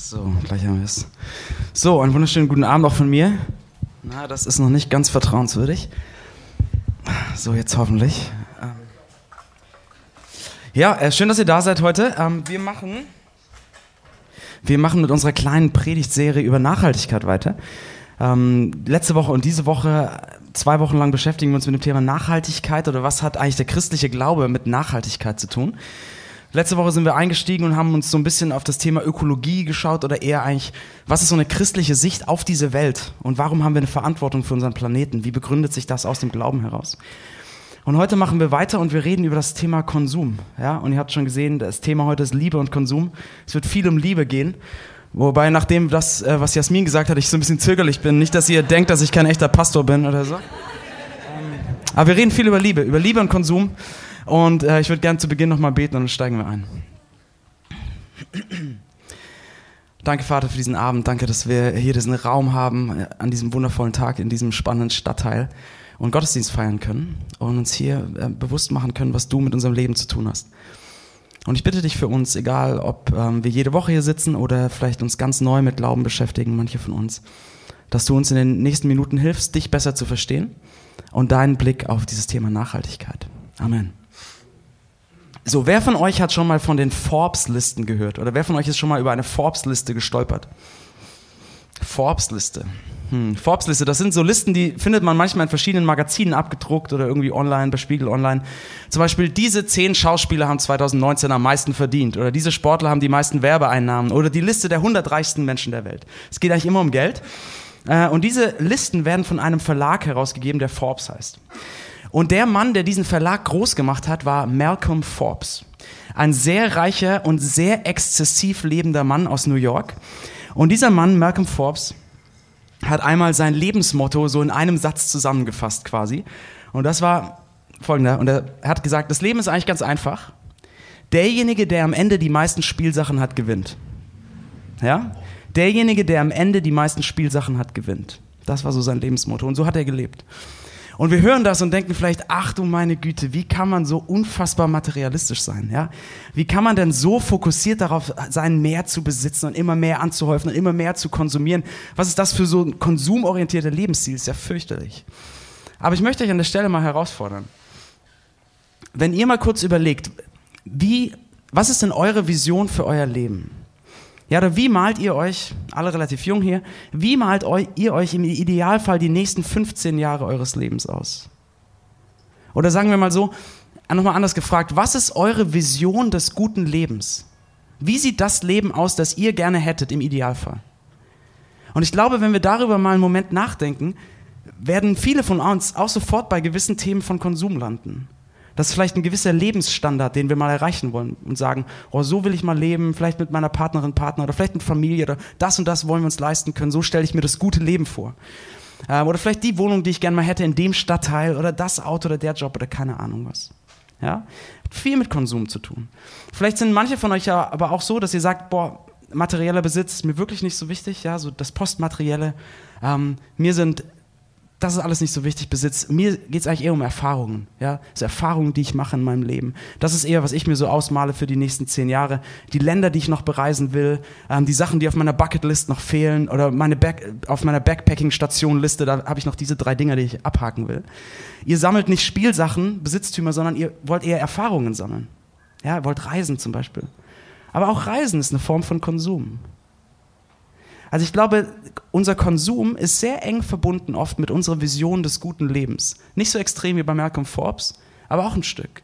So, gleich haben wir es. So, einen wunderschönen guten Abend auch von mir. Na, das ist noch nicht ganz vertrauenswürdig. So, jetzt hoffentlich. Ähm ja, äh, schön, dass ihr da seid heute. Ähm, wir machen, wir machen mit unserer kleinen Predigtserie über Nachhaltigkeit weiter. Ähm, letzte Woche und diese Woche, zwei Wochen lang beschäftigen wir uns mit dem Thema Nachhaltigkeit oder was hat eigentlich der christliche Glaube mit Nachhaltigkeit zu tun. Letzte Woche sind wir eingestiegen und haben uns so ein bisschen auf das Thema Ökologie geschaut oder eher eigentlich, was ist so eine christliche Sicht auf diese Welt und warum haben wir eine Verantwortung für unseren Planeten? Wie begründet sich das aus dem Glauben heraus? Und heute machen wir weiter und wir reden über das Thema Konsum. Ja, und ihr habt schon gesehen, das Thema heute ist Liebe und Konsum. Es wird viel um Liebe gehen. Wobei, nachdem das, äh, was Jasmin gesagt hat, ich so ein bisschen zögerlich bin. Nicht, dass ihr denkt, dass ich kein echter Pastor bin oder so. Ähm, aber wir reden viel über Liebe, über Liebe und Konsum. Und äh, ich würde gerne zu Beginn nochmal beten und dann steigen wir ein. Danke, Vater, für diesen Abend. Danke, dass wir hier diesen Raum haben, äh, an diesem wundervollen Tag, in diesem spannenden Stadtteil und Gottesdienst feiern können und uns hier äh, bewusst machen können, was du mit unserem Leben zu tun hast. Und ich bitte dich für uns, egal ob ähm, wir jede Woche hier sitzen oder vielleicht uns ganz neu mit Glauben beschäftigen, manche von uns, dass du uns in den nächsten Minuten hilfst, dich besser zu verstehen und deinen Blick auf dieses Thema Nachhaltigkeit. Amen. So, wer von euch hat schon mal von den Forbes-Listen gehört? Oder wer von euch ist schon mal über eine Forbes-Liste gestolpert? Forbes-Liste. Hm, Forbes-Liste, das sind so Listen, die findet man manchmal in verschiedenen Magazinen abgedruckt oder irgendwie online, bei Spiegel Online. Zum Beispiel, diese zehn Schauspieler haben 2019 am meisten verdient. Oder diese Sportler haben die meisten Werbeeinnahmen. Oder die Liste der 100 reichsten Menschen der Welt. Es geht eigentlich immer um Geld. Äh, und diese Listen werden von einem Verlag herausgegeben, der Forbes heißt. Und der Mann, der diesen Verlag groß gemacht hat, war Malcolm Forbes. Ein sehr reicher und sehr exzessiv lebender Mann aus New York. Und dieser Mann, Malcolm Forbes, hat einmal sein Lebensmotto so in einem Satz zusammengefasst quasi. Und das war folgender. Und er hat gesagt, das Leben ist eigentlich ganz einfach. Derjenige, der am Ende die meisten Spielsachen hat, gewinnt. Ja? Derjenige, der am Ende die meisten Spielsachen hat, gewinnt. Das war so sein Lebensmotto. Und so hat er gelebt. Und wir hören das und denken vielleicht, ach du meine Güte, wie kann man so unfassbar materialistisch sein? Ja? Wie kann man denn so fokussiert darauf sein, mehr zu besitzen und immer mehr anzuhäufen und immer mehr zu konsumieren? Was ist das für so ein konsumorientierter Lebensstil? Ist ja fürchterlich. Aber ich möchte euch an der Stelle mal herausfordern. Wenn ihr mal kurz überlegt, wie, was ist denn eure Vision für euer Leben? Ja, oder wie malt ihr euch, alle relativ jung hier, wie malt ihr euch im Idealfall die nächsten 15 Jahre eures Lebens aus? Oder sagen wir mal so, nochmal anders gefragt, was ist eure Vision des guten Lebens? Wie sieht das Leben aus, das ihr gerne hättet im Idealfall? Und ich glaube, wenn wir darüber mal einen Moment nachdenken, werden viele von uns auch sofort bei gewissen Themen von Konsum landen. Das ist vielleicht ein gewisser Lebensstandard, den wir mal erreichen wollen und sagen, oh, so will ich mal leben, vielleicht mit meiner Partnerin, Partner oder vielleicht mit Familie oder das und das wollen wir uns leisten können. So stelle ich mir das gute Leben vor. Ähm, oder vielleicht die Wohnung, die ich gerne mal hätte in dem Stadtteil oder das Auto oder der Job oder keine Ahnung was. Ja? Hat viel mit Konsum zu tun. Vielleicht sind manche von euch ja aber auch so, dass ihr sagt, boah, materieller Besitz ist mir wirklich nicht so wichtig, ja, so das Postmaterielle. Ähm, mir sind das ist alles nicht so wichtig, Besitz. Mir geht es eigentlich eher um Erfahrungen. Ja? Das Erfahrungen, die ich mache in meinem Leben. Das ist eher, was ich mir so ausmale für die nächsten zehn Jahre. Die Länder, die ich noch bereisen will, ähm, die Sachen, die auf meiner Bucketlist noch fehlen oder meine Back auf meiner Backpacking-Station-Liste, da habe ich noch diese drei Dinger, die ich abhaken will. Ihr sammelt nicht Spielsachen, Besitztümer, sondern ihr wollt eher Erfahrungen sammeln. Ja, ihr wollt reisen zum Beispiel. Aber auch Reisen ist eine Form von Konsum. Also ich glaube, unser Konsum ist sehr eng verbunden oft mit unserer Vision des guten Lebens. Nicht so extrem wie bei Malcolm Forbes, aber auch ein Stück.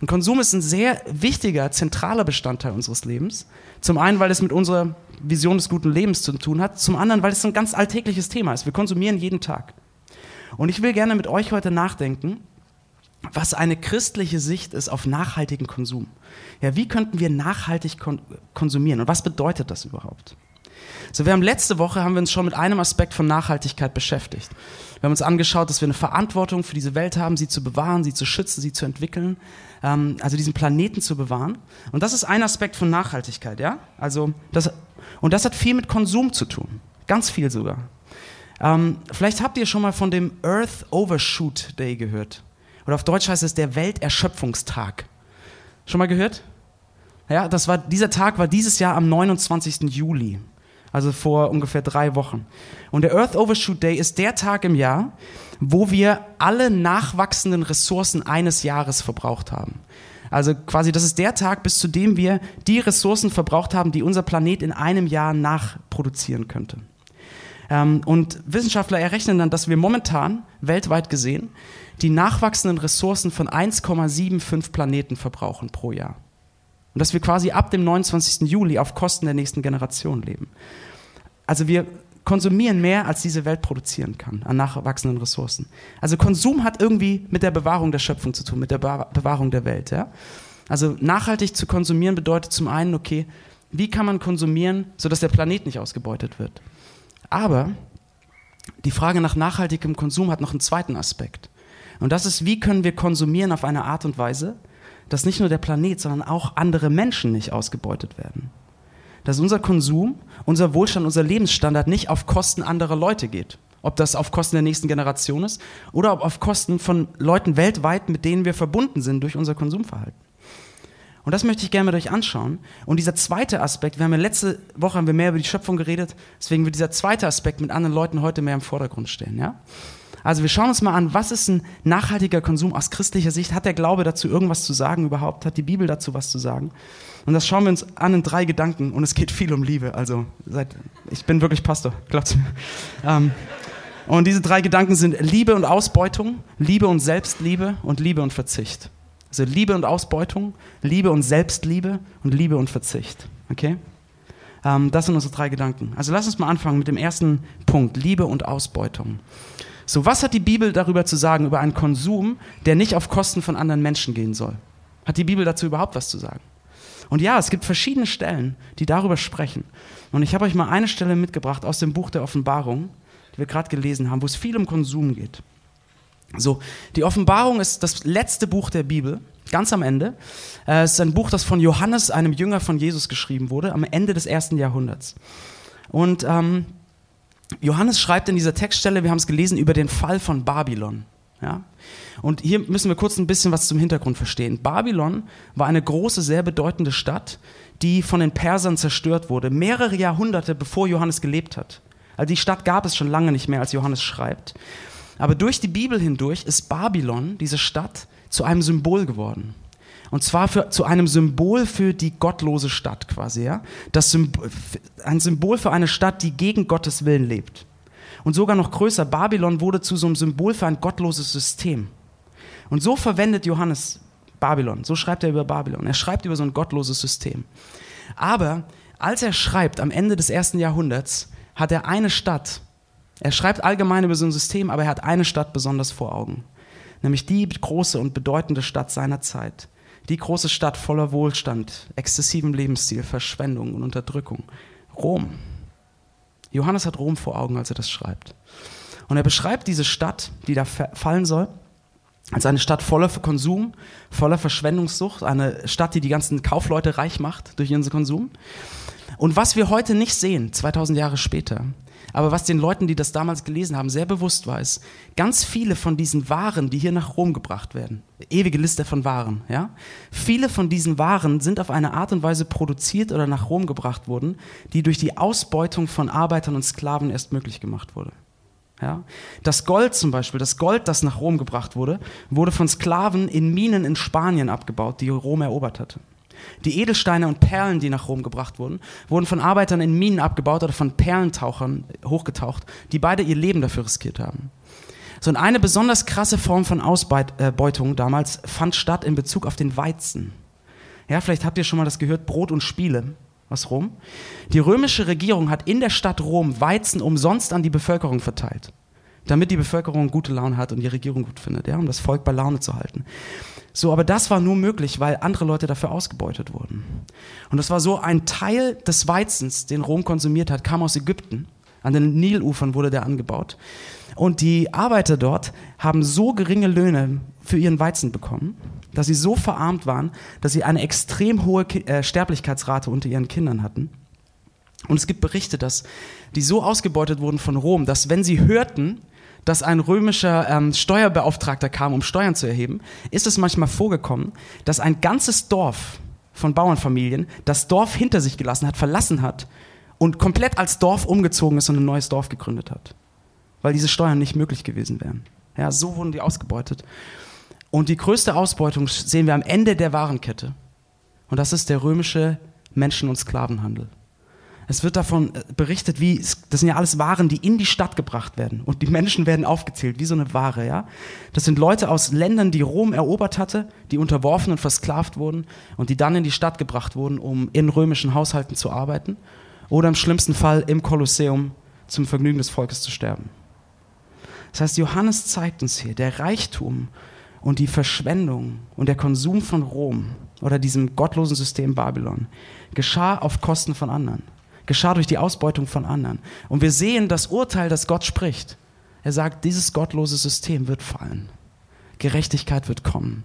Und Konsum ist ein sehr wichtiger, zentraler Bestandteil unseres Lebens. Zum einen, weil es mit unserer Vision des guten Lebens zu tun hat. Zum anderen, weil es ein ganz alltägliches Thema ist. Wir konsumieren jeden Tag. Und ich will gerne mit euch heute nachdenken, was eine christliche Sicht ist auf nachhaltigen Konsum. Ja, wie könnten wir nachhaltig kon konsumieren und was bedeutet das überhaupt? So, wir haben letzte Woche haben wir uns schon mit einem Aspekt von Nachhaltigkeit beschäftigt. Wir haben uns angeschaut, dass wir eine Verantwortung für diese Welt haben, sie zu bewahren, sie zu schützen, sie zu entwickeln, ähm, also diesen Planeten zu bewahren. Und das ist ein Aspekt von Nachhaltigkeit, ja? Also das, und das hat viel mit Konsum zu tun, ganz viel sogar. Ähm, vielleicht habt ihr schon mal von dem Earth Overshoot Day gehört. Oder auf Deutsch heißt es der Welterschöpfungstag. Schon mal gehört? Ja, das war, dieser Tag war dieses Jahr am 29. Juli, also vor ungefähr drei Wochen. Und der Earth Overshoot Day ist der Tag im Jahr, wo wir alle nachwachsenden Ressourcen eines Jahres verbraucht haben. Also quasi, das ist der Tag, bis zu dem wir die Ressourcen verbraucht haben, die unser Planet in einem Jahr nachproduzieren könnte. Ähm, und Wissenschaftler errechnen dann, dass wir momentan, weltweit gesehen, die nachwachsenden Ressourcen von 1,75 Planeten verbrauchen pro Jahr. Und dass wir quasi ab dem 29. Juli auf Kosten der nächsten Generation leben. Also wir konsumieren mehr, als diese Welt produzieren kann an nachwachsenden Ressourcen. Also Konsum hat irgendwie mit der Bewahrung der Schöpfung zu tun, mit der Bewahrung der Welt. Ja? Also nachhaltig zu konsumieren bedeutet zum einen, okay, wie kann man konsumieren, sodass der Planet nicht ausgebeutet wird. Aber die Frage nach nachhaltigem Konsum hat noch einen zweiten Aspekt. Und das ist, wie können wir konsumieren auf eine Art und Weise, dass nicht nur der Planet, sondern auch andere Menschen nicht ausgebeutet werden dass unser Konsum, unser Wohlstand, unser Lebensstandard nicht auf Kosten anderer Leute geht. Ob das auf Kosten der nächsten Generation ist oder ob auf Kosten von Leuten weltweit, mit denen wir verbunden sind durch unser Konsumverhalten. Und das möchte ich gerne mit euch anschauen. Und dieser zweite Aspekt, wir haben ja letzte Woche haben wir mehr über die Schöpfung geredet, deswegen wird dieser zweite Aspekt mit anderen Leuten heute mehr im Vordergrund stehen. Ja? Also wir schauen uns mal an, was ist ein nachhaltiger Konsum aus christlicher Sicht? Hat der Glaube dazu irgendwas zu sagen überhaupt? Hat die Bibel dazu was zu sagen? Und das schauen wir uns an in drei Gedanken und es geht viel um Liebe. Also seid, ich bin wirklich Pastor, glaubt's mir. Ähm, und diese drei Gedanken sind Liebe und Ausbeutung, Liebe und Selbstliebe und Liebe und Verzicht. Also Liebe und Ausbeutung, Liebe und Selbstliebe und Liebe und Verzicht. Okay? Ähm, das sind unsere drei Gedanken. Also lass uns mal anfangen mit dem ersten Punkt, Liebe und Ausbeutung. So, was hat die Bibel darüber zu sagen, über einen Konsum, der nicht auf Kosten von anderen Menschen gehen soll? Hat die Bibel dazu überhaupt was zu sagen? Und ja, es gibt verschiedene Stellen, die darüber sprechen. Und ich habe euch mal eine Stelle mitgebracht aus dem Buch der Offenbarung, die wir gerade gelesen haben, wo es viel um Konsum geht. So, die Offenbarung ist das letzte Buch der Bibel, ganz am Ende. Äh, es ist ein Buch, das von Johannes, einem Jünger von Jesus, geschrieben wurde, am Ende des ersten Jahrhunderts. Und ähm, Johannes schreibt in dieser Textstelle, wir haben es gelesen, über den Fall von Babylon. Ja? Und hier müssen wir kurz ein bisschen was zum Hintergrund verstehen. Babylon war eine große, sehr bedeutende Stadt, die von den Persern zerstört wurde, mehrere Jahrhunderte bevor Johannes gelebt hat. Also die Stadt gab es schon lange nicht mehr, als Johannes schreibt. Aber durch die Bibel hindurch ist Babylon, diese Stadt, zu einem Symbol geworden. Und zwar für, zu einem Symbol für die gottlose Stadt quasi. Ja? Das Symbol, ein Symbol für eine Stadt, die gegen Gottes Willen lebt. Und sogar noch größer, Babylon wurde zu so einem Symbol für ein gottloses System. Und so verwendet Johannes Babylon, so schreibt er über Babylon. Er schreibt über so ein gottloses System. Aber als er schreibt am Ende des ersten Jahrhunderts, hat er eine Stadt. Er schreibt allgemein über so ein System, aber er hat eine Stadt besonders vor Augen. Nämlich die große und bedeutende Stadt seiner Zeit. Die große Stadt voller Wohlstand, exzessivem Lebensstil, Verschwendung und Unterdrückung. Rom. Johannes hat Rom vor Augen, als er das schreibt. Und er beschreibt diese Stadt, die da fallen soll, als eine Stadt voller Konsum, voller Verschwendungssucht, eine Stadt, die die ganzen Kaufleute reich macht durch ihren Konsum. Und was wir heute nicht sehen, 2000 Jahre später, aber was den Leuten, die das damals gelesen haben, sehr bewusst war, ist, ganz viele von diesen Waren, die hier nach Rom gebracht werden, ewige Liste von Waren, ja, viele von diesen Waren sind auf eine Art und Weise produziert oder nach Rom gebracht worden, die durch die Ausbeutung von Arbeitern und Sklaven erst möglich gemacht wurde. Ja? Das Gold zum Beispiel, das Gold, das nach Rom gebracht wurde, wurde von Sklaven in Minen in Spanien abgebaut, die Rom erobert hatte. Die Edelsteine und Perlen, die nach Rom gebracht wurden, wurden von Arbeitern in Minen abgebaut oder von Perlentauchern hochgetaucht, die beide ihr Leben dafür riskiert haben. So, und eine besonders krasse Form von Ausbeutung damals fand statt in Bezug auf den Weizen. Ja, vielleicht habt ihr schon mal das gehört, Brot und Spiele aus Rom. Die römische Regierung hat in der Stadt Rom Weizen umsonst an die Bevölkerung verteilt, damit die Bevölkerung gute Laune hat und die Regierung gut findet, ja, um das Volk bei Laune zu halten. So, aber das war nur möglich, weil andere Leute dafür ausgebeutet wurden. Und das war so ein Teil des Weizens, den Rom konsumiert hat, kam aus Ägypten. An den Nilufern wurde der angebaut. Und die Arbeiter dort haben so geringe Löhne für ihren Weizen bekommen, dass sie so verarmt waren, dass sie eine extrem hohe äh, Sterblichkeitsrate unter ihren Kindern hatten. Und es gibt Berichte, dass die so ausgebeutet wurden von Rom, dass wenn sie hörten, dass ein römischer ähm, Steuerbeauftragter kam, um Steuern zu erheben, ist es manchmal vorgekommen, dass ein ganzes Dorf von Bauernfamilien das Dorf hinter sich gelassen hat, verlassen hat und komplett als Dorf umgezogen ist und ein neues Dorf gegründet hat. Weil diese Steuern nicht möglich gewesen wären. Ja, so wurden die ausgebeutet. Und die größte Ausbeutung sehen wir am Ende der Warenkette. Und das ist der römische Menschen- und Sklavenhandel. Es wird davon äh, berichtet, wie, das sind ja alles Waren, die in die Stadt gebracht werden. Und die Menschen werden aufgezählt, wie so eine Ware, ja. Das sind Leute aus Ländern, die Rom erobert hatte, die unterworfen und versklavt wurden und die dann in die Stadt gebracht wurden, um in römischen Haushalten zu arbeiten. Oder im schlimmsten Fall im Kolosseum zum Vergnügen des Volkes zu sterben. Das heißt, Johannes zeigt uns hier, der Reichtum und die Verschwendung und der Konsum von Rom oder diesem gottlosen System Babylon geschah auf Kosten von anderen geschah durch die Ausbeutung von anderen. Und wir sehen das Urteil, das Gott spricht. Er sagt, dieses gottlose System wird fallen. Gerechtigkeit wird kommen.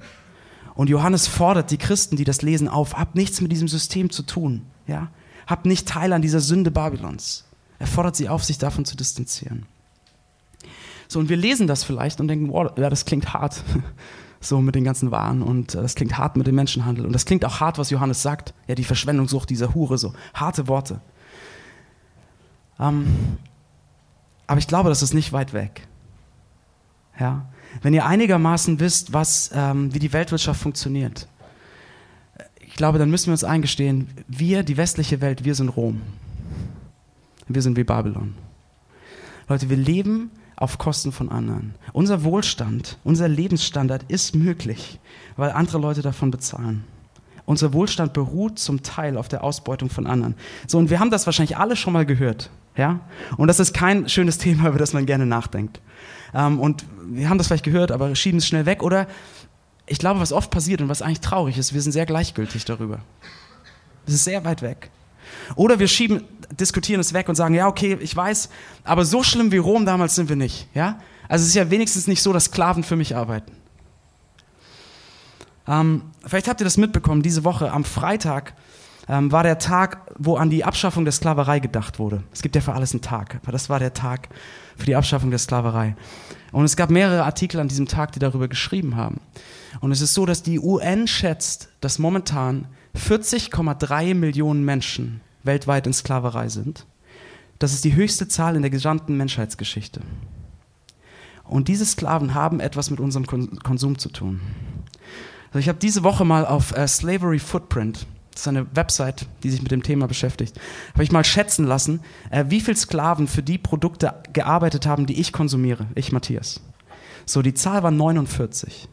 Und Johannes fordert die Christen, die das lesen, auf, habt nichts mit diesem System zu tun. Ja? Habt nicht Teil an dieser Sünde Babylons. Er fordert sie auf, sich davon zu distanzieren. So, und wir lesen das vielleicht und denken, wow, ja, das klingt hart, so mit den ganzen Waren und äh, das klingt hart mit dem Menschenhandel und das klingt auch hart, was Johannes sagt, ja, die Verschwendungssucht dieser Hure, so harte Worte. Ähm, aber ich glaube, das ist nicht weit weg. Ja? Wenn ihr einigermaßen wisst, was, ähm, wie die Weltwirtschaft funktioniert, ich glaube, dann müssen wir uns eingestehen, wir, die westliche Welt, wir sind Rom. Wir sind wie Babylon. Leute, wir leben auf Kosten von anderen. Unser Wohlstand, unser Lebensstandard ist möglich, weil andere Leute davon bezahlen. Unser Wohlstand beruht zum Teil auf der Ausbeutung von anderen. So, und wir haben das wahrscheinlich alle schon mal gehört. Ja? Und das ist kein schönes Thema, über das man gerne nachdenkt. Ähm, und wir haben das vielleicht gehört, aber schieben es schnell weg. Oder ich glaube, was oft passiert und was eigentlich traurig ist, wir sind sehr gleichgültig darüber. Es ist sehr weit weg. Oder wir schieben, diskutieren es weg und sagen, ja, okay, ich weiß, aber so schlimm wie Rom damals sind wir nicht. Ja? Also es ist ja wenigstens nicht so, dass Sklaven für mich arbeiten. Ähm, vielleicht habt ihr das mitbekommen, diese Woche am Freitag ähm, war der Tag, wo an die Abschaffung der Sklaverei gedacht wurde. Es gibt ja für alles einen Tag, aber das war der Tag für die Abschaffung der Sklaverei. Und es gab mehrere Artikel an diesem Tag, die darüber geschrieben haben. Und es ist so, dass die UN schätzt, dass momentan 40,3 Millionen Menschen weltweit in Sklaverei sind. Das ist die höchste Zahl in der gesamten Menschheitsgeschichte. Und diese Sklaven haben etwas mit unserem Konsum zu tun. Also ich habe diese Woche mal auf äh, Slavery Footprint das ist eine Website, die sich mit dem Thema beschäftigt, habe ich mal schätzen lassen, äh, wie viele Sklaven für die Produkte gearbeitet haben, die ich konsumiere, ich Matthias. So, die Zahl war 49.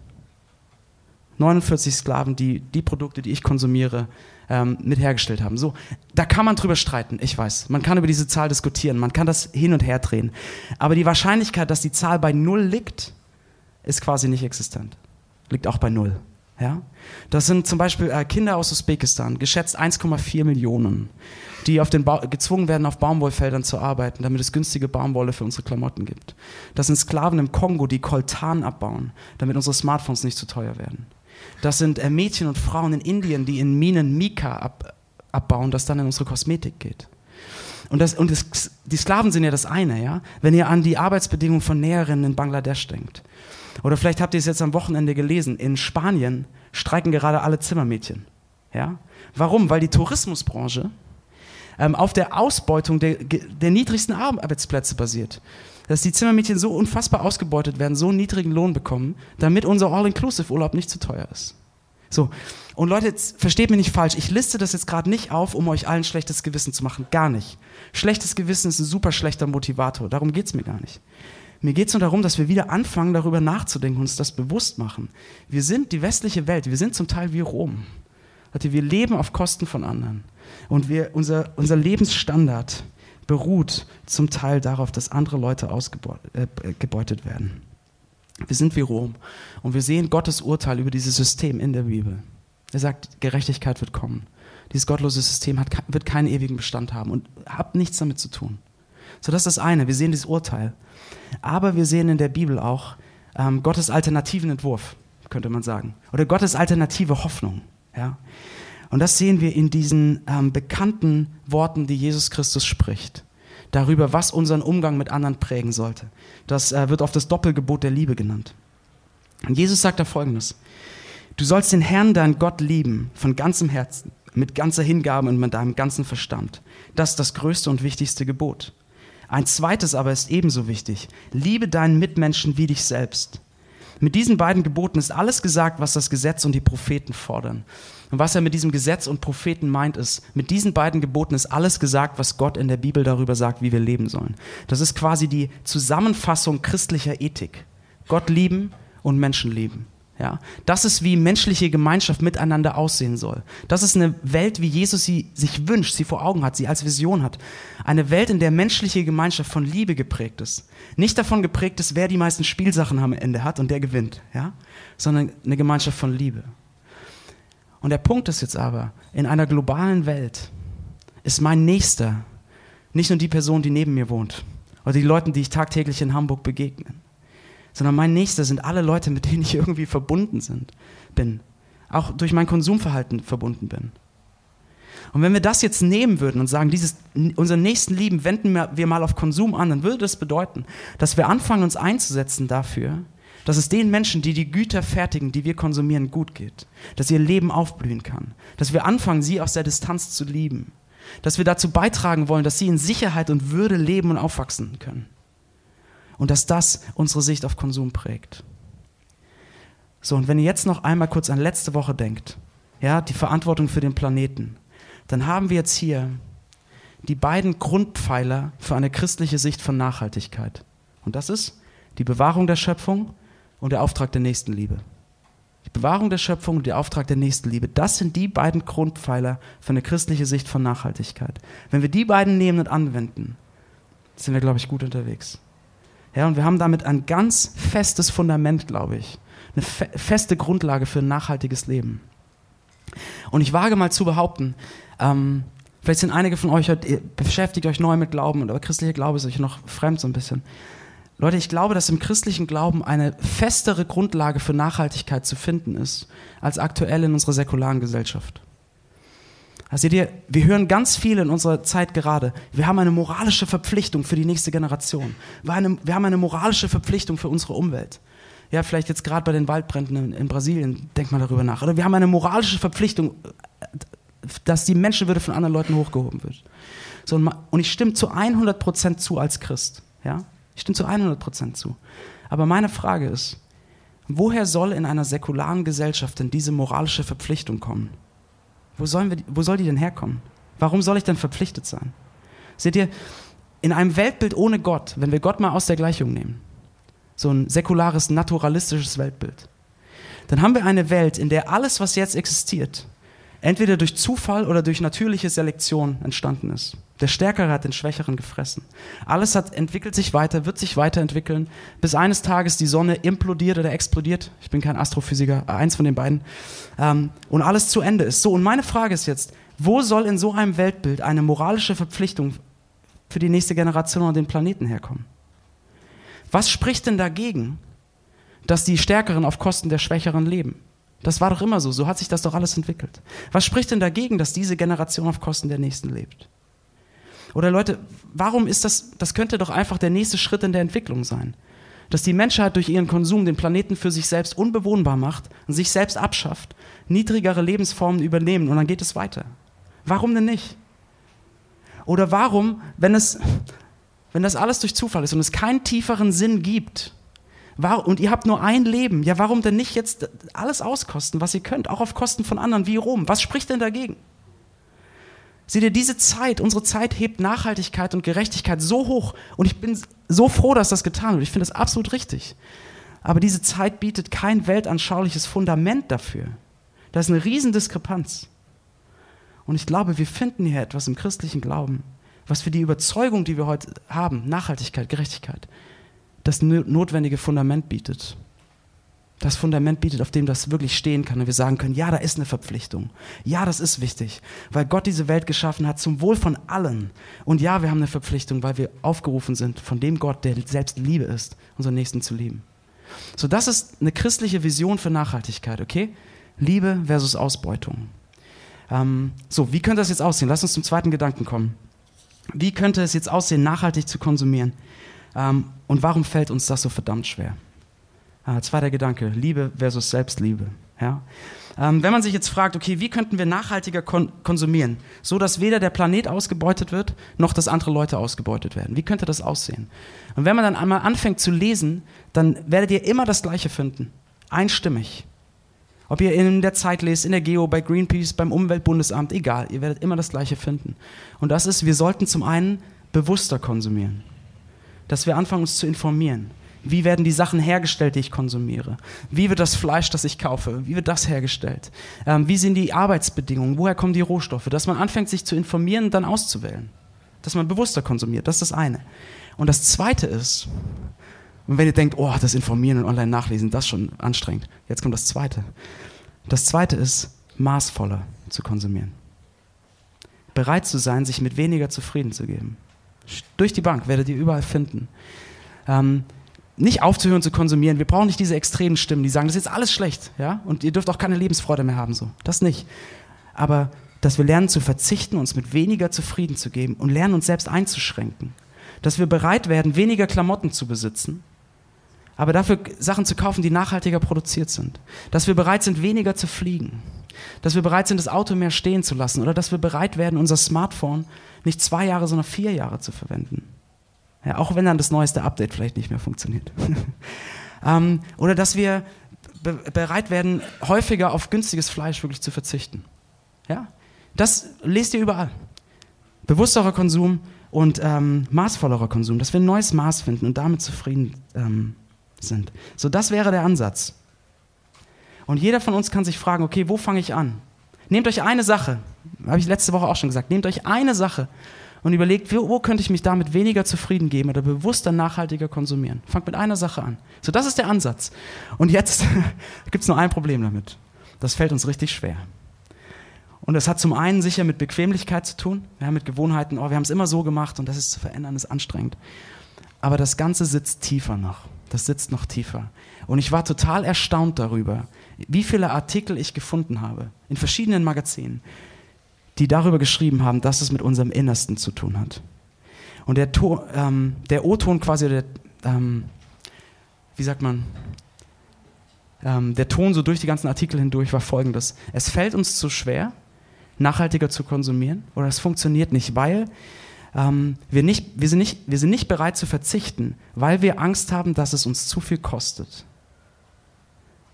49 Sklaven, die die Produkte, die ich konsumiere, ähm, mit hergestellt haben. So, da kann man drüber streiten, ich weiß. Man kann über diese Zahl diskutieren, man kann das hin und her drehen. Aber die Wahrscheinlichkeit, dass die Zahl bei Null liegt, ist quasi nicht existent. Liegt auch bei Null. Ja? Das sind zum Beispiel äh, Kinder aus Usbekistan, geschätzt 1,4 Millionen, die auf den gezwungen werden, auf Baumwollfeldern zu arbeiten, damit es günstige Baumwolle für unsere Klamotten gibt. Das sind Sklaven im Kongo, die Koltan abbauen, damit unsere Smartphones nicht zu teuer werden. Das sind äh, Mädchen und Frauen in Indien, die in Minen Mika ab, abbauen, das dann in unsere Kosmetik geht. Und, das, und das, die Sklaven sind ja das eine, ja. Wenn ihr an die Arbeitsbedingungen von Näherinnen in Bangladesch denkt. Oder vielleicht habt ihr es jetzt am Wochenende gelesen. In Spanien streiken gerade alle Zimmermädchen. Ja? Warum? Weil die Tourismusbranche ähm, auf der Ausbeutung der, der niedrigsten Arbeitsplätze basiert. Dass die Zimmermädchen so unfassbar ausgebeutet werden, so einen niedrigen Lohn bekommen, damit unser All-Inclusive-Urlaub nicht zu teuer ist. So, und Leute, versteht mich nicht falsch, ich liste das jetzt gerade nicht auf, um euch allen schlechtes Gewissen zu machen. Gar nicht. Schlechtes Gewissen ist ein super schlechter Motivator. Darum geht es mir gar nicht. Mir geht es nur darum, dass wir wieder anfangen, darüber nachzudenken, uns das bewusst machen. Wir sind die westliche Welt, wir sind zum Teil wie Rom. Wir leben auf Kosten von anderen. Und wir, unser, unser Lebensstandard beruht zum Teil darauf, dass andere Leute ausgebeutet äh, werden. Wir sind wie Rom und wir sehen Gottes Urteil über dieses System in der Bibel. Er sagt, Gerechtigkeit wird kommen. Dieses gottlose System hat, wird keinen ewigen Bestand haben und hat nichts damit zu tun. So, das ist das eine. Wir sehen dieses Urteil. Aber wir sehen in der Bibel auch ähm, Gottes alternativen Entwurf, könnte man sagen. Oder Gottes alternative Hoffnung. Ja? Und das sehen wir in diesen ähm, bekannten Worten, die Jesus Christus spricht darüber, was unseren Umgang mit anderen prägen sollte. Das äh, wird oft das Doppelgebot der Liebe genannt. Und Jesus sagt da folgendes. Du sollst den Herrn, deinen Gott, lieben, von ganzem Herzen, mit ganzer Hingabe und mit deinem ganzen Verstand. Das ist das größte und wichtigste Gebot. Ein zweites aber ist ebenso wichtig. Liebe deinen Mitmenschen wie dich selbst. Mit diesen beiden Geboten ist alles gesagt, was das Gesetz und die Propheten fordern. Und was er mit diesem Gesetz und Propheten meint, ist, mit diesen beiden Geboten ist alles gesagt, was Gott in der Bibel darüber sagt, wie wir leben sollen. Das ist quasi die Zusammenfassung christlicher Ethik. Gott lieben und Menschen lieben. Ja, das ist, wie menschliche Gemeinschaft miteinander aussehen soll. Das ist eine Welt, wie Jesus sie sich wünscht, sie vor Augen hat, sie als Vision hat. Eine Welt, in der menschliche Gemeinschaft von Liebe geprägt ist. Nicht davon geprägt ist, wer die meisten Spielsachen am Ende hat und der gewinnt, ja? sondern eine Gemeinschaft von Liebe. Und der Punkt ist jetzt aber, in einer globalen Welt ist mein Nächster nicht nur die Person, die neben mir wohnt oder die Leute, die ich tagtäglich in Hamburg begegne sondern mein Nächster sind alle Leute, mit denen ich irgendwie verbunden sind, bin. Auch durch mein Konsumverhalten verbunden bin. Und wenn wir das jetzt nehmen würden und sagen, dieses, unseren nächsten Lieben wenden wir mal auf Konsum an, dann würde das bedeuten, dass wir anfangen, uns einzusetzen dafür, dass es den Menschen, die die Güter fertigen, die wir konsumieren, gut geht. Dass ihr Leben aufblühen kann. Dass wir anfangen, sie aus der Distanz zu lieben. Dass wir dazu beitragen wollen, dass sie in Sicherheit und Würde leben und aufwachsen können und dass das unsere Sicht auf Konsum prägt. So, und wenn ihr jetzt noch einmal kurz an letzte Woche denkt, ja, die Verantwortung für den Planeten, dann haben wir jetzt hier die beiden Grundpfeiler für eine christliche Sicht von Nachhaltigkeit. Und das ist die Bewahrung der Schöpfung und der Auftrag der Nächstenliebe. Die Bewahrung der Schöpfung und der Auftrag der Nächstenliebe, das sind die beiden Grundpfeiler für eine christliche Sicht von Nachhaltigkeit. Wenn wir die beiden nehmen und anwenden, sind wir, glaube ich, gut unterwegs. Ja, und wir haben damit ein ganz festes Fundament, glaube ich. Eine fe feste Grundlage für ein nachhaltiges Leben. Und ich wage mal zu behaupten, ähm, vielleicht sind einige von euch, ihr beschäftigt euch neu mit Glauben, aber christlicher Glaube ist euch noch fremd so ein bisschen. Leute, ich glaube, dass im christlichen Glauben eine festere Grundlage für Nachhaltigkeit zu finden ist, als aktuell in unserer säkularen Gesellschaft. Seht ihr, wir hören ganz viel in unserer Zeit gerade. Wir haben eine moralische Verpflichtung für die nächste Generation. Wir haben eine moralische Verpflichtung für unsere Umwelt. Ja, vielleicht jetzt gerade bei den Waldbränden in, in Brasilien, denk mal darüber nach. Oder wir haben eine moralische Verpflichtung, dass die Menschenwürde von anderen Leuten hochgehoben wird. So, und ich stimme zu 100% zu als Christ. Ja? Ich stimme zu 100% zu. Aber meine Frage ist, woher soll in einer säkularen Gesellschaft denn diese moralische Verpflichtung kommen? Wo, sollen wir, wo soll die denn herkommen? Warum soll ich denn verpflichtet sein? Seht ihr, in einem Weltbild ohne Gott, wenn wir Gott mal aus der Gleichung nehmen, so ein säkulares, naturalistisches Weltbild, dann haben wir eine Welt, in der alles, was jetzt existiert, entweder durch Zufall oder durch natürliche Selektion entstanden ist. Der Stärkere hat den Schwächeren gefressen. Alles hat, entwickelt sich weiter, wird sich weiterentwickeln, bis eines Tages die Sonne implodiert oder explodiert. Ich bin kein Astrophysiker, äh, eins von den beiden. Ähm, und alles zu Ende ist. So, und meine Frage ist jetzt, wo soll in so einem Weltbild eine moralische Verpflichtung für die nächste Generation und den Planeten herkommen? Was spricht denn dagegen, dass die Stärkeren auf Kosten der Schwächeren leben? Das war doch immer so, so hat sich das doch alles entwickelt. Was spricht denn dagegen, dass diese Generation auf Kosten der Nächsten lebt? Oder Leute, warum ist das, das könnte doch einfach der nächste Schritt in der Entwicklung sein. Dass die Menschheit durch ihren Konsum den Planeten für sich selbst unbewohnbar macht und sich selbst abschafft, niedrigere Lebensformen übernehmen und dann geht es weiter. Warum denn nicht? Oder warum, wenn es, wenn das alles durch Zufall ist und es keinen tieferen Sinn gibt, und ihr habt nur ein Leben, ja, warum denn nicht jetzt alles auskosten, was ihr könnt, auch auf Kosten von anderen wie Rom? Was spricht denn dagegen? Seht ihr, diese Zeit, unsere Zeit hebt Nachhaltigkeit und Gerechtigkeit so hoch und ich bin so froh, dass das getan wird. Ich finde das absolut richtig. Aber diese Zeit bietet kein weltanschauliches Fundament dafür. Da ist eine Riesendiskrepanz. Und ich glaube, wir finden hier etwas im christlichen Glauben, was für die Überzeugung, die wir heute haben, Nachhaltigkeit, Gerechtigkeit, das notwendige Fundament bietet das Fundament bietet, auf dem das wirklich stehen kann und wir sagen können, ja, da ist eine Verpflichtung. Ja, das ist wichtig, weil Gott diese Welt geschaffen hat zum Wohl von allen. Und ja, wir haben eine Verpflichtung, weil wir aufgerufen sind von dem Gott, der selbst Liebe ist, unseren Nächsten zu lieben. So, das ist eine christliche Vision für Nachhaltigkeit, okay? Liebe versus Ausbeutung. Ähm, so, wie könnte das jetzt aussehen? Lass uns zum zweiten Gedanken kommen. Wie könnte es jetzt aussehen, nachhaltig zu konsumieren? Ähm, und warum fällt uns das so verdammt schwer? Ah, zweiter Gedanke, Liebe versus Selbstliebe. Ja? Ähm, wenn man sich jetzt fragt, okay, wie könnten wir nachhaltiger kon konsumieren, so dass weder der Planet ausgebeutet wird, noch dass andere Leute ausgebeutet werden? Wie könnte das aussehen? Und wenn man dann einmal anfängt zu lesen, dann werdet ihr immer das Gleiche finden. Einstimmig. Ob ihr in der Zeit lest, in der Geo, bei Greenpeace, beim Umweltbundesamt, egal, ihr werdet immer das Gleiche finden. Und das ist, wir sollten zum einen bewusster konsumieren. Dass wir anfangen, uns zu informieren. Wie werden die Sachen hergestellt, die ich konsumiere? Wie wird das Fleisch, das ich kaufe, wie wird das hergestellt? Ähm, wie sind die Arbeitsbedingungen? Woher kommen die Rohstoffe? Dass man anfängt, sich zu informieren und dann auszuwählen. Dass man bewusster konsumiert, das ist das eine. Und das zweite ist, und wenn ihr denkt, oh, das Informieren und online nachlesen, das ist schon anstrengend. Jetzt kommt das zweite. Das zweite ist, maßvoller zu konsumieren. Bereit zu sein, sich mit weniger zufrieden zu geben. Durch die Bank werdet ihr überall finden. Ähm, nicht aufzuhören zu konsumieren. Wir brauchen nicht diese extremen Stimmen, die sagen, das ist jetzt alles schlecht, ja? Und ihr dürft auch keine Lebensfreude mehr haben, so. Das nicht. Aber dass wir lernen zu verzichten, uns mit weniger zufrieden zu geben und lernen uns selbst einzuschränken. Dass wir bereit werden, weniger Klamotten zu besitzen, aber dafür Sachen zu kaufen, die nachhaltiger produziert sind. Dass wir bereit sind, weniger zu fliegen. Dass wir bereit sind, das Auto mehr stehen zu lassen. Oder dass wir bereit werden, unser Smartphone nicht zwei Jahre, sondern vier Jahre zu verwenden. Ja, auch wenn dann das neueste Update vielleicht nicht mehr funktioniert. ähm, oder dass wir be bereit werden, häufiger auf günstiges Fleisch wirklich zu verzichten. Ja? Das lest ihr überall. Bewussterer Konsum und ähm, maßvollerer Konsum, dass wir ein neues Maß finden und damit zufrieden ähm, sind. So, das wäre der Ansatz. Und jeder von uns kann sich fragen, okay, wo fange ich an? Nehmt euch eine Sache, habe ich letzte Woche auch schon gesagt, nehmt euch eine Sache und überlegt, wo, wo könnte ich mich damit weniger zufrieden geben oder bewusster nachhaltiger konsumieren. Fangt mit einer Sache an. So, das ist der Ansatz. Und jetzt gibt es nur ein Problem damit. Das fällt uns richtig schwer. Und das hat zum einen sicher mit Bequemlichkeit zu tun, ja, mit Gewohnheiten, oh, wir haben es immer so gemacht und das ist zu verändern, ist anstrengend. Aber das Ganze sitzt tiefer noch. Das sitzt noch tiefer. Und ich war total erstaunt darüber, wie viele Artikel ich gefunden habe in verschiedenen Magazinen, die darüber geschrieben haben, dass es mit unserem Innersten zu tun hat. Und der, ähm, der O-Ton quasi, der, ähm, wie sagt man, ähm, der Ton so durch die ganzen Artikel hindurch war folgendes. Es fällt uns zu schwer, nachhaltiger zu konsumieren oder es funktioniert nicht, weil ähm, wir, nicht, wir, sind nicht, wir sind nicht bereit zu verzichten, weil wir Angst haben, dass es uns zu viel kostet.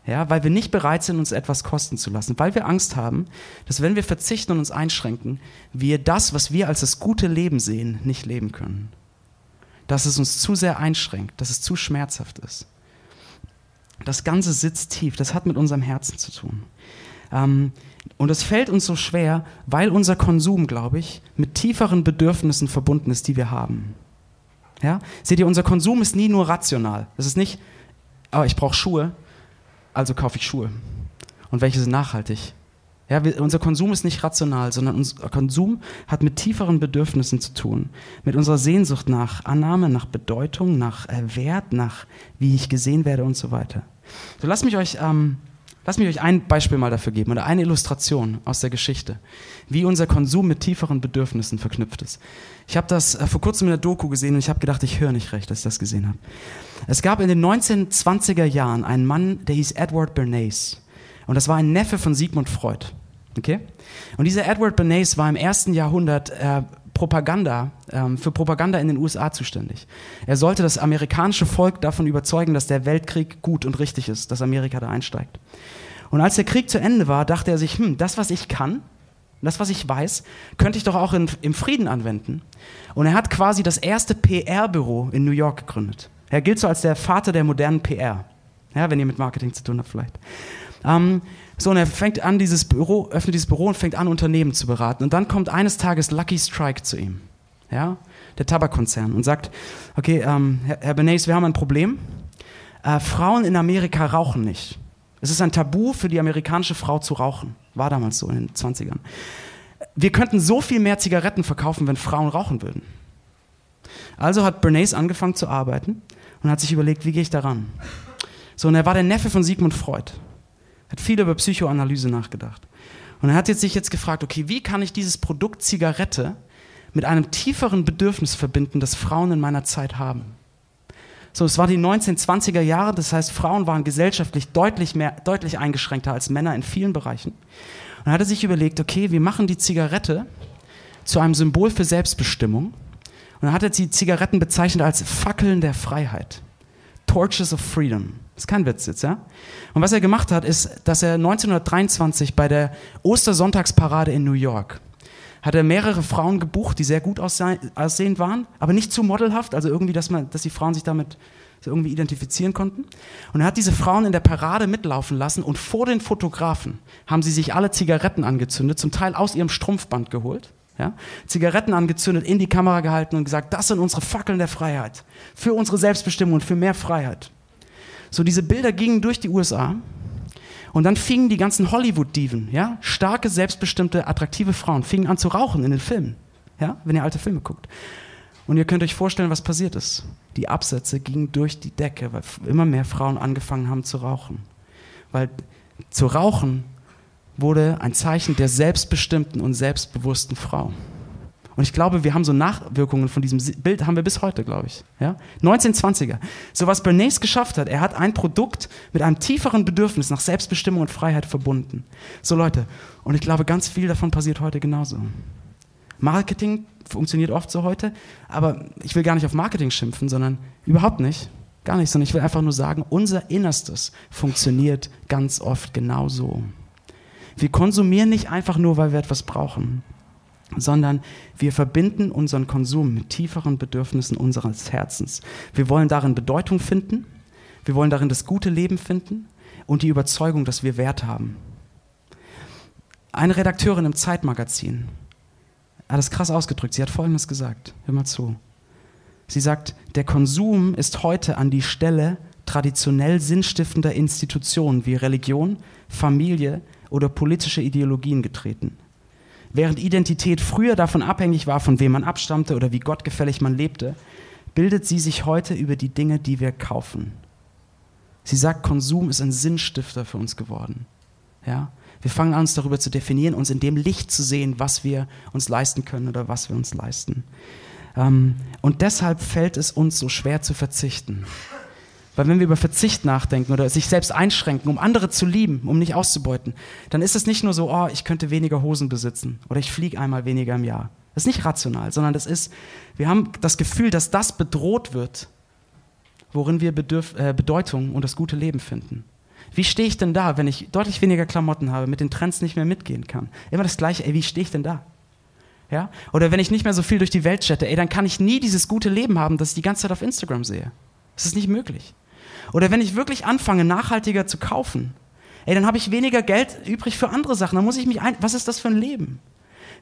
Ja, weil wir nicht bereit sind, uns etwas kosten zu lassen, weil wir Angst haben, dass wenn wir verzichten und uns einschränken, wir das, was wir als das gute Leben sehen, nicht leben können. Dass es uns zu sehr einschränkt, dass es zu schmerzhaft ist. Das Ganze sitzt tief, das hat mit unserem Herzen zu tun. Ähm, und es fällt uns so schwer, weil unser Konsum, glaube ich, mit tieferen Bedürfnissen verbunden ist, die wir haben. Ja? Seht ihr, unser Konsum ist nie nur rational. Es ist nicht, oh, ich brauche Schuhe, also kaufe ich Schuhe. Und welche sind nachhaltig? Ja, wir, unser Konsum ist nicht rational, sondern unser Konsum hat mit tieferen Bedürfnissen zu tun. Mit unserer Sehnsucht nach Annahme, nach Bedeutung, nach äh, Wert, nach wie ich gesehen werde und so weiter. So lasst mich euch, ähm, lasst mich euch ein Beispiel mal dafür geben oder eine Illustration aus der Geschichte, wie unser Konsum mit tieferen Bedürfnissen verknüpft ist. Ich habe das äh, vor kurzem in der Doku gesehen und ich habe gedacht, ich höre nicht recht, dass ich das gesehen habe. Es gab in den 1920er Jahren einen Mann, der hieß Edward Bernays. Und das war ein Neffe von Sigmund Freud. Okay? Und dieser Edward Bernays war im ersten Jahrhundert äh, Propaganda, ähm, für Propaganda in den USA zuständig. Er sollte das amerikanische Volk davon überzeugen, dass der Weltkrieg gut und richtig ist, dass Amerika da einsteigt. Und als der Krieg zu Ende war, dachte er sich, hm, das, was ich kann, das, was ich weiß, könnte ich doch auch in, im Frieden anwenden. Und er hat quasi das erste PR-Büro in New York gegründet. Er gilt so als der Vater der modernen PR. Ja, wenn ihr mit Marketing zu tun habt vielleicht. Ähm, so, und er fängt an, dieses Büro, öffnet dieses Büro und fängt an, Unternehmen zu beraten. Und dann kommt eines Tages Lucky Strike zu ihm, ja, der Tabakkonzern, und sagt, okay, ähm, Herr, Herr Benes, wir haben ein Problem. Äh, Frauen in Amerika rauchen nicht. Es ist ein Tabu für die amerikanische Frau zu rauchen. War damals so in den 20ern. Wir könnten so viel mehr Zigaretten verkaufen, wenn Frauen rauchen würden. Also hat Bernays angefangen zu arbeiten und hat sich überlegt, wie gehe ich daran? So, und er war der Neffe von Sigmund Freud. Hat viel über Psychoanalyse nachgedacht. Und er hat jetzt sich jetzt gefragt, okay, wie kann ich dieses Produkt Zigarette mit einem tieferen Bedürfnis verbinden, das Frauen in meiner Zeit haben? So, es war die 1920er Jahre, das heißt, Frauen waren gesellschaftlich deutlich, mehr, deutlich eingeschränkter als Männer in vielen Bereichen. Und er hatte sich überlegt, okay, wir machen die Zigarette zu einem Symbol für Selbstbestimmung. Und dann hat er die Zigaretten bezeichnet als Fackeln der Freiheit. Torches of Freedom. Das ist kein Witz jetzt, ja? Und was er gemacht hat, ist, dass er 1923 bei der Ostersonntagsparade in New York hat er mehrere Frauen gebucht, die sehr gut aussehend waren, aber nicht zu modelhaft, also irgendwie, dass, man, dass die Frauen sich damit irgendwie identifizieren konnten. Und er hat diese Frauen in der Parade mitlaufen lassen und vor den Fotografen haben sie sich alle Zigaretten angezündet, zum Teil aus ihrem Strumpfband geholt. Ja? Zigaretten angezündet, in die Kamera gehalten und gesagt, das sind unsere Fackeln der Freiheit. Für unsere Selbstbestimmung und für mehr Freiheit. So, diese Bilder gingen durch die USA und dann fingen die ganzen Hollywood-Diven, ja, starke, selbstbestimmte, attraktive Frauen, fingen an zu rauchen in den Filmen, ja, wenn ihr alte Filme guckt. Und ihr könnt euch vorstellen, was passiert ist. Die Absätze gingen durch die Decke, weil immer mehr Frauen angefangen haben zu rauchen. Weil zu rauchen wurde ein Zeichen der selbstbestimmten und selbstbewussten Frau. Und ich glaube, wir haben so Nachwirkungen von diesem Bild, haben wir bis heute, glaube ich. Ja? 1920er. So was Bernays geschafft hat, er hat ein Produkt mit einem tieferen Bedürfnis nach Selbstbestimmung und Freiheit verbunden. So Leute, und ich glaube, ganz viel davon passiert heute genauso. Marketing funktioniert oft so heute, aber ich will gar nicht auf Marketing schimpfen, sondern überhaupt nicht. Gar nicht, sondern ich will einfach nur sagen, unser Innerstes funktioniert ganz oft genauso. Wir konsumieren nicht einfach nur, weil wir etwas brauchen sondern wir verbinden unseren Konsum mit tieferen Bedürfnissen unseres Herzens. Wir wollen darin Bedeutung finden, wir wollen darin das gute Leben finden und die Überzeugung, dass wir Wert haben. Eine Redakteurin im Zeitmagazin hat es krass ausgedrückt. Sie hat Folgendes gesagt. Hör mal zu. Sie sagt, der Konsum ist heute an die Stelle traditionell sinnstiftender Institutionen wie Religion, Familie oder politische Ideologien getreten. Während Identität früher davon abhängig war, von wem man abstammte oder wie gottgefällig man lebte, bildet sie sich heute über die Dinge, die wir kaufen. Sie sagt, Konsum ist ein Sinnstifter für uns geworden. Ja? Wir fangen an, uns darüber zu definieren, uns in dem Licht zu sehen, was wir uns leisten können oder was wir uns leisten. Ähm, und deshalb fällt es uns so schwer zu verzichten. Weil wenn wir über Verzicht nachdenken oder sich selbst einschränken, um andere zu lieben, um nicht auszubeuten, dann ist es nicht nur so, oh, ich könnte weniger Hosen besitzen oder ich fliege einmal weniger im Jahr. Das ist nicht rational, sondern das ist, wir haben das Gefühl, dass das bedroht wird, worin wir Bedürf äh, Bedeutung und das gute Leben finden. Wie stehe ich denn da, wenn ich deutlich weniger Klamotten habe, mit den Trends nicht mehr mitgehen kann? Immer das Gleiche, ey, wie stehe ich denn da? Ja? Oder wenn ich nicht mehr so viel durch die Welt chatte, ey, dann kann ich nie dieses gute Leben haben, das ich die ganze Zeit auf Instagram sehe. Das ist nicht möglich. Oder wenn ich wirklich anfange, nachhaltiger zu kaufen, ey, dann habe ich weniger Geld übrig für andere Sachen. Dann muss ich mich ein. Was ist das für ein Leben?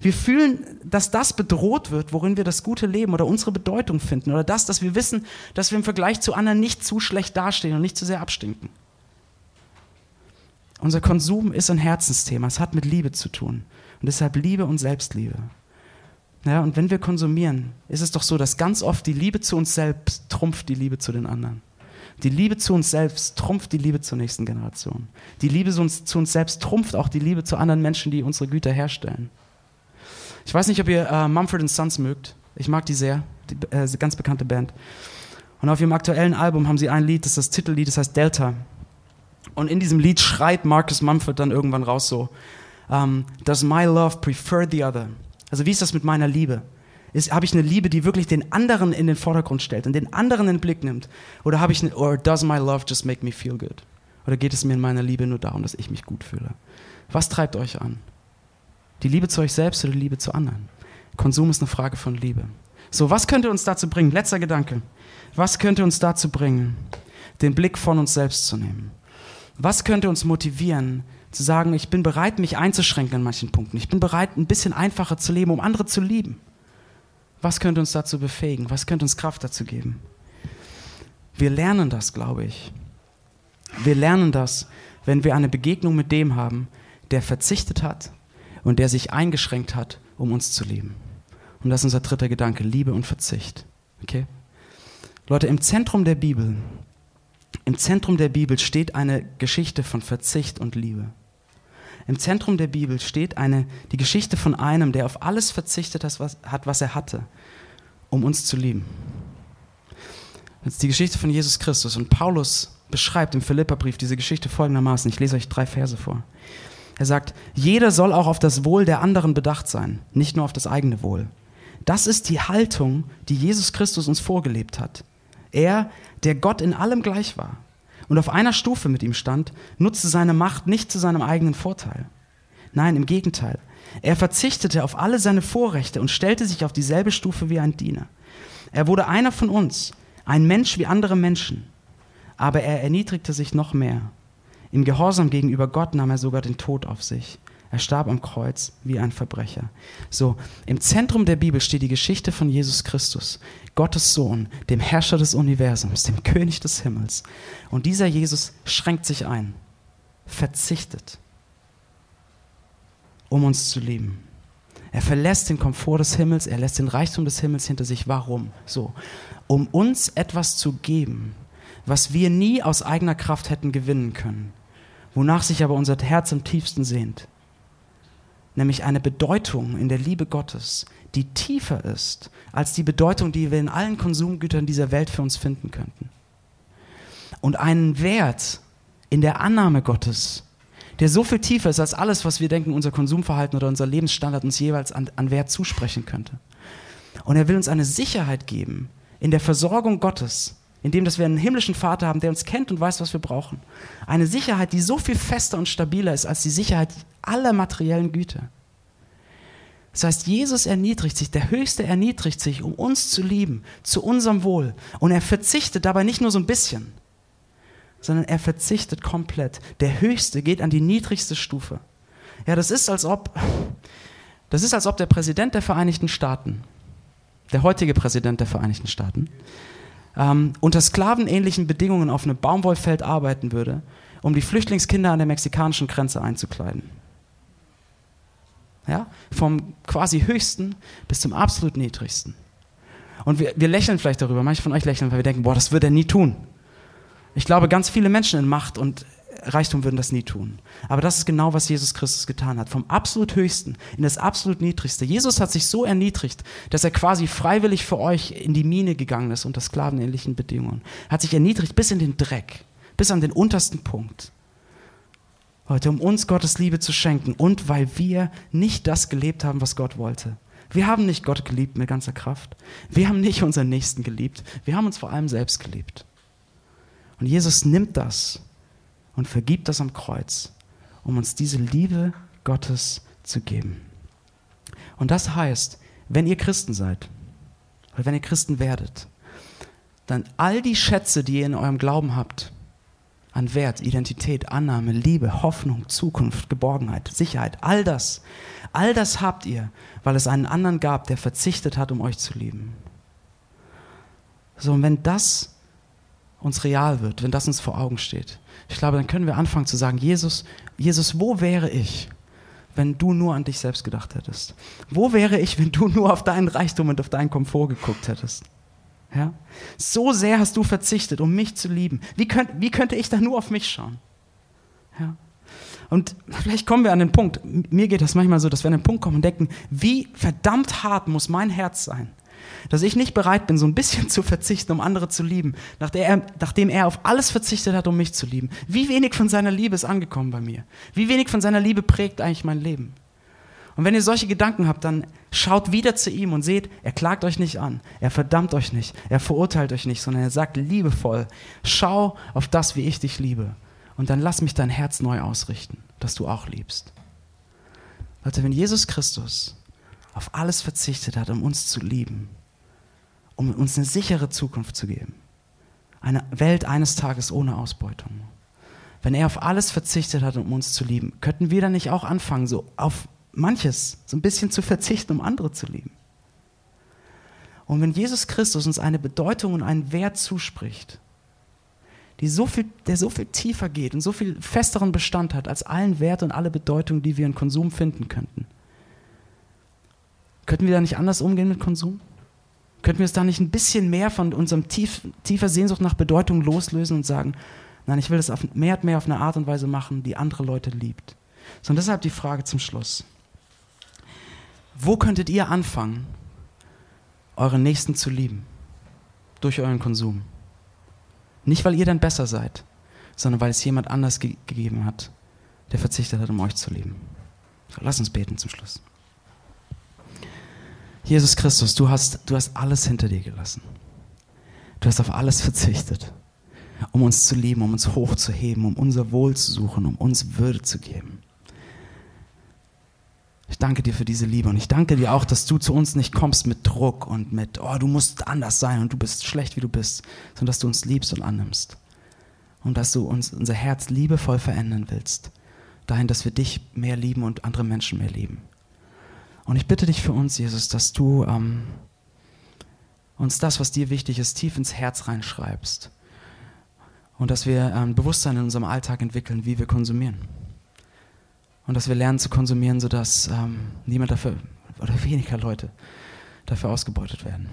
Wir fühlen, dass das bedroht wird, worin wir das gute Leben oder unsere Bedeutung finden. Oder das, dass wir wissen, dass wir im Vergleich zu anderen nicht zu schlecht dastehen und nicht zu sehr abstinken. Unser Konsum ist ein Herzensthema. Es hat mit Liebe zu tun. Und deshalb Liebe und Selbstliebe. Ja, und wenn wir konsumieren, ist es doch so, dass ganz oft die Liebe zu uns selbst trumpft die Liebe zu den anderen. Die Liebe zu uns selbst trumpft die Liebe zur nächsten Generation. Die Liebe zu uns, zu uns selbst trumpft auch die Liebe zu anderen Menschen, die unsere Güter herstellen. Ich weiß nicht, ob ihr äh, Mumford Sons mögt. Ich mag die sehr, die äh, ganz bekannte Band. Und auf ihrem aktuellen Album haben sie ein Lied, das ist das Titellied, das heißt Delta. Und in diesem Lied schreit Marcus Mumford dann irgendwann raus so, um, ähm, Does my love prefer the other? Also wie ist das mit meiner Liebe? Habe ich eine Liebe, die wirklich den anderen in den Vordergrund stellt und den anderen in den Blick nimmt? Oder habe ich eine, or does my love just make me feel good? Oder geht es mir in meiner Liebe nur darum, dass ich mich gut fühle? Was treibt euch an? Die Liebe zu euch selbst oder die Liebe zu anderen? Konsum ist eine Frage von Liebe. So, was könnte uns dazu bringen? Letzter Gedanke. Was könnte uns dazu bringen, den Blick von uns selbst zu nehmen? Was könnte uns motivieren, zu sagen, ich bin bereit, mich einzuschränken an manchen Punkten. Ich bin bereit, ein bisschen einfacher zu leben, um andere zu lieben. Was könnte uns dazu befähigen? Was könnte uns Kraft dazu geben? Wir lernen das, glaube ich. Wir lernen das, wenn wir eine Begegnung mit dem haben, der verzichtet hat und der sich eingeschränkt hat, um uns zu lieben. Und das ist unser dritter Gedanke, Liebe und Verzicht. Okay? Leute, im Zentrum der Bibel, im Zentrum der Bibel steht eine Geschichte von Verzicht und Liebe. Im Zentrum der Bibel steht eine, die Geschichte von einem, der auf alles verzichtet hat, was, er hatte, um uns zu lieben. Das ist die Geschichte von Jesus Christus. Und Paulus beschreibt im Philipperbrief diese Geschichte folgendermaßen. Ich lese euch drei Verse vor. Er sagt, jeder soll auch auf das Wohl der anderen bedacht sein, nicht nur auf das eigene Wohl. Das ist die Haltung, die Jesus Christus uns vorgelebt hat. Er, der Gott in allem gleich war und auf einer Stufe mit ihm stand, nutzte seine Macht nicht zu seinem eigenen Vorteil. Nein, im Gegenteil. Er verzichtete auf alle seine Vorrechte und stellte sich auf dieselbe Stufe wie ein Diener. Er wurde einer von uns, ein Mensch wie andere Menschen. Aber er erniedrigte sich noch mehr. Im Gehorsam gegenüber Gott nahm er sogar den Tod auf sich. Er starb am Kreuz wie ein Verbrecher. So, im Zentrum der Bibel steht die Geschichte von Jesus Christus, Gottes Sohn, dem Herrscher des Universums, dem König des Himmels. Und dieser Jesus schränkt sich ein, verzichtet, um uns zu lieben. Er verlässt den Komfort des Himmels, er lässt den Reichtum des Himmels hinter sich. Warum? So, um uns etwas zu geben, was wir nie aus eigener Kraft hätten gewinnen können, wonach sich aber unser Herz im tiefsten sehnt. Nämlich eine Bedeutung in der Liebe Gottes, die tiefer ist als die Bedeutung, die wir in allen Konsumgütern dieser Welt für uns finden könnten. Und einen Wert in der Annahme Gottes, der so viel tiefer ist als alles, was wir denken, unser Konsumverhalten oder unser Lebensstandard uns jeweils an, an Wert zusprechen könnte. Und er will uns eine Sicherheit geben in der Versorgung Gottes, indem dass wir einen himmlischen Vater haben, der uns kennt und weiß, was wir brauchen. Eine Sicherheit, die so viel fester und stabiler ist als die Sicherheit aller materiellen Güter. Das heißt, Jesus erniedrigt sich, der Höchste erniedrigt sich, um uns zu lieben, zu unserem Wohl. Und er verzichtet dabei nicht nur so ein bisschen, sondern er verzichtet komplett. Der Höchste geht an die niedrigste Stufe. Ja, das ist, als ob, das ist, als ob der Präsident der Vereinigten Staaten, der heutige Präsident der Vereinigten Staaten, ähm, unter sklavenähnlichen Bedingungen auf einem Baumwollfeld arbeiten würde, um die Flüchtlingskinder an der mexikanischen Grenze einzukleiden. Ja? Vom quasi höchsten bis zum absolut niedrigsten. Und wir, wir lächeln vielleicht darüber, manche von euch lächeln, weil wir denken, boah, das wird er nie tun. Ich glaube, ganz viele Menschen in Macht und Reichtum würden das nie tun. Aber das ist genau, was Jesus Christus getan hat. Vom absolut Höchsten in das absolut Niedrigste. Jesus hat sich so erniedrigt, dass er quasi freiwillig für euch in die Mine gegangen ist unter sklavenähnlichen Bedingungen. Hat sich erniedrigt bis in den Dreck, bis an den untersten Punkt. Heute, um uns Gottes Liebe zu schenken und weil wir nicht das gelebt haben, was Gott wollte. Wir haben nicht Gott geliebt mit ganzer Kraft. Wir haben nicht unseren Nächsten geliebt. Wir haben uns vor allem selbst geliebt. Und Jesus nimmt das und vergibt das am Kreuz, um uns diese Liebe Gottes zu geben. Und das heißt, wenn ihr Christen seid, oder wenn ihr Christen werdet, dann all die Schätze, die ihr in eurem Glauben habt, an Wert, Identität, Annahme, Liebe, Hoffnung, Zukunft, Geborgenheit, Sicherheit, all das, all das habt ihr, weil es einen anderen gab, der verzichtet hat, um euch zu lieben. So, und wenn das uns real wird, wenn das uns vor Augen steht, ich glaube, dann können wir anfangen zu sagen, Jesus, Jesus, wo wäre ich, wenn du nur an dich selbst gedacht hättest? Wo wäre ich, wenn du nur auf deinen Reichtum und auf deinen Komfort geguckt hättest? Ja? So sehr hast du verzichtet, um mich zu lieben. Wie, könnt, wie könnte ich da nur auf mich schauen? Ja? Und vielleicht kommen wir an den Punkt, mir geht das manchmal so, dass wir an den Punkt kommen und denken, wie verdammt hart muss mein Herz sein, dass ich nicht bereit bin, so ein bisschen zu verzichten, um andere zu lieben, nachdem er, nachdem er auf alles verzichtet hat, um mich zu lieben. Wie wenig von seiner Liebe ist angekommen bei mir? Wie wenig von seiner Liebe prägt eigentlich mein Leben? Und wenn ihr solche Gedanken habt, dann schaut wieder zu ihm und seht, er klagt euch nicht an, er verdammt euch nicht, er verurteilt euch nicht, sondern er sagt liebevoll, schau auf das, wie ich dich liebe. Und dann lass mich dein Herz neu ausrichten, dass du auch liebst. Leute, wenn Jesus Christus auf alles verzichtet hat, um uns zu lieben, um uns eine sichere Zukunft zu geben. Eine Welt eines Tages ohne Ausbeutung. Wenn er auf alles verzichtet hat, um uns zu lieben, könnten wir dann nicht auch anfangen, so auf manches so ein bisschen zu verzichten, um andere zu lieben? Und wenn Jesus Christus uns eine Bedeutung und einen Wert zuspricht, die so viel, der so viel tiefer geht und so viel festeren Bestand hat als allen Wert und alle Bedeutung, die wir in Konsum finden könnten, könnten wir da nicht anders umgehen mit Konsum? Könnten wir es da nicht ein bisschen mehr von unserem tief, tiefer Sehnsucht nach Bedeutung loslösen und sagen, nein, ich will das auf, mehr und mehr auf eine Art und Weise machen, die andere Leute liebt. So, und deshalb die Frage zum Schluss. Wo könntet ihr anfangen, euren Nächsten zu lieben? Durch euren Konsum. Nicht, weil ihr dann besser seid, sondern weil es jemand anders ge gegeben hat, der verzichtet hat, um euch zu lieben. So, lass uns beten zum Schluss. Jesus Christus, du hast, du hast alles hinter dir gelassen. Du hast auf alles verzichtet, um uns zu lieben, um uns hochzuheben, um unser Wohl zu suchen, um uns Würde zu geben. Ich danke dir für diese Liebe und ich danke dir auch, dass du zu uns nicht kommst mit Druck und mit, oh, du musst anders sein und du bist schlecht, wie du bist, sondern dass du uns liebst und annimmst. Und dass du uns unser Herz liebevoll verändern willst, dahin, dass wir dich mehr lieben und andere Menschen mehr lieben. Und ich bitte dich für uns, Jesus, dass du ähm, uns das, was dir wichtig ist, tief ins Herz reinschreibst. Und dass wir ein Bewusstsein in unserem Alltag entwickeln, wie wir konsumieren. Und dass wir lernen zu konsumieren, sodass ähm, niemand dafür, oder weniger Leute dafür ausgebeutet werden.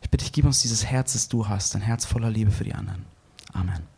Ich bitte dich, gib uns dieses Herz, das du hast, ein Herz voller Liebe für die anderen. Amen.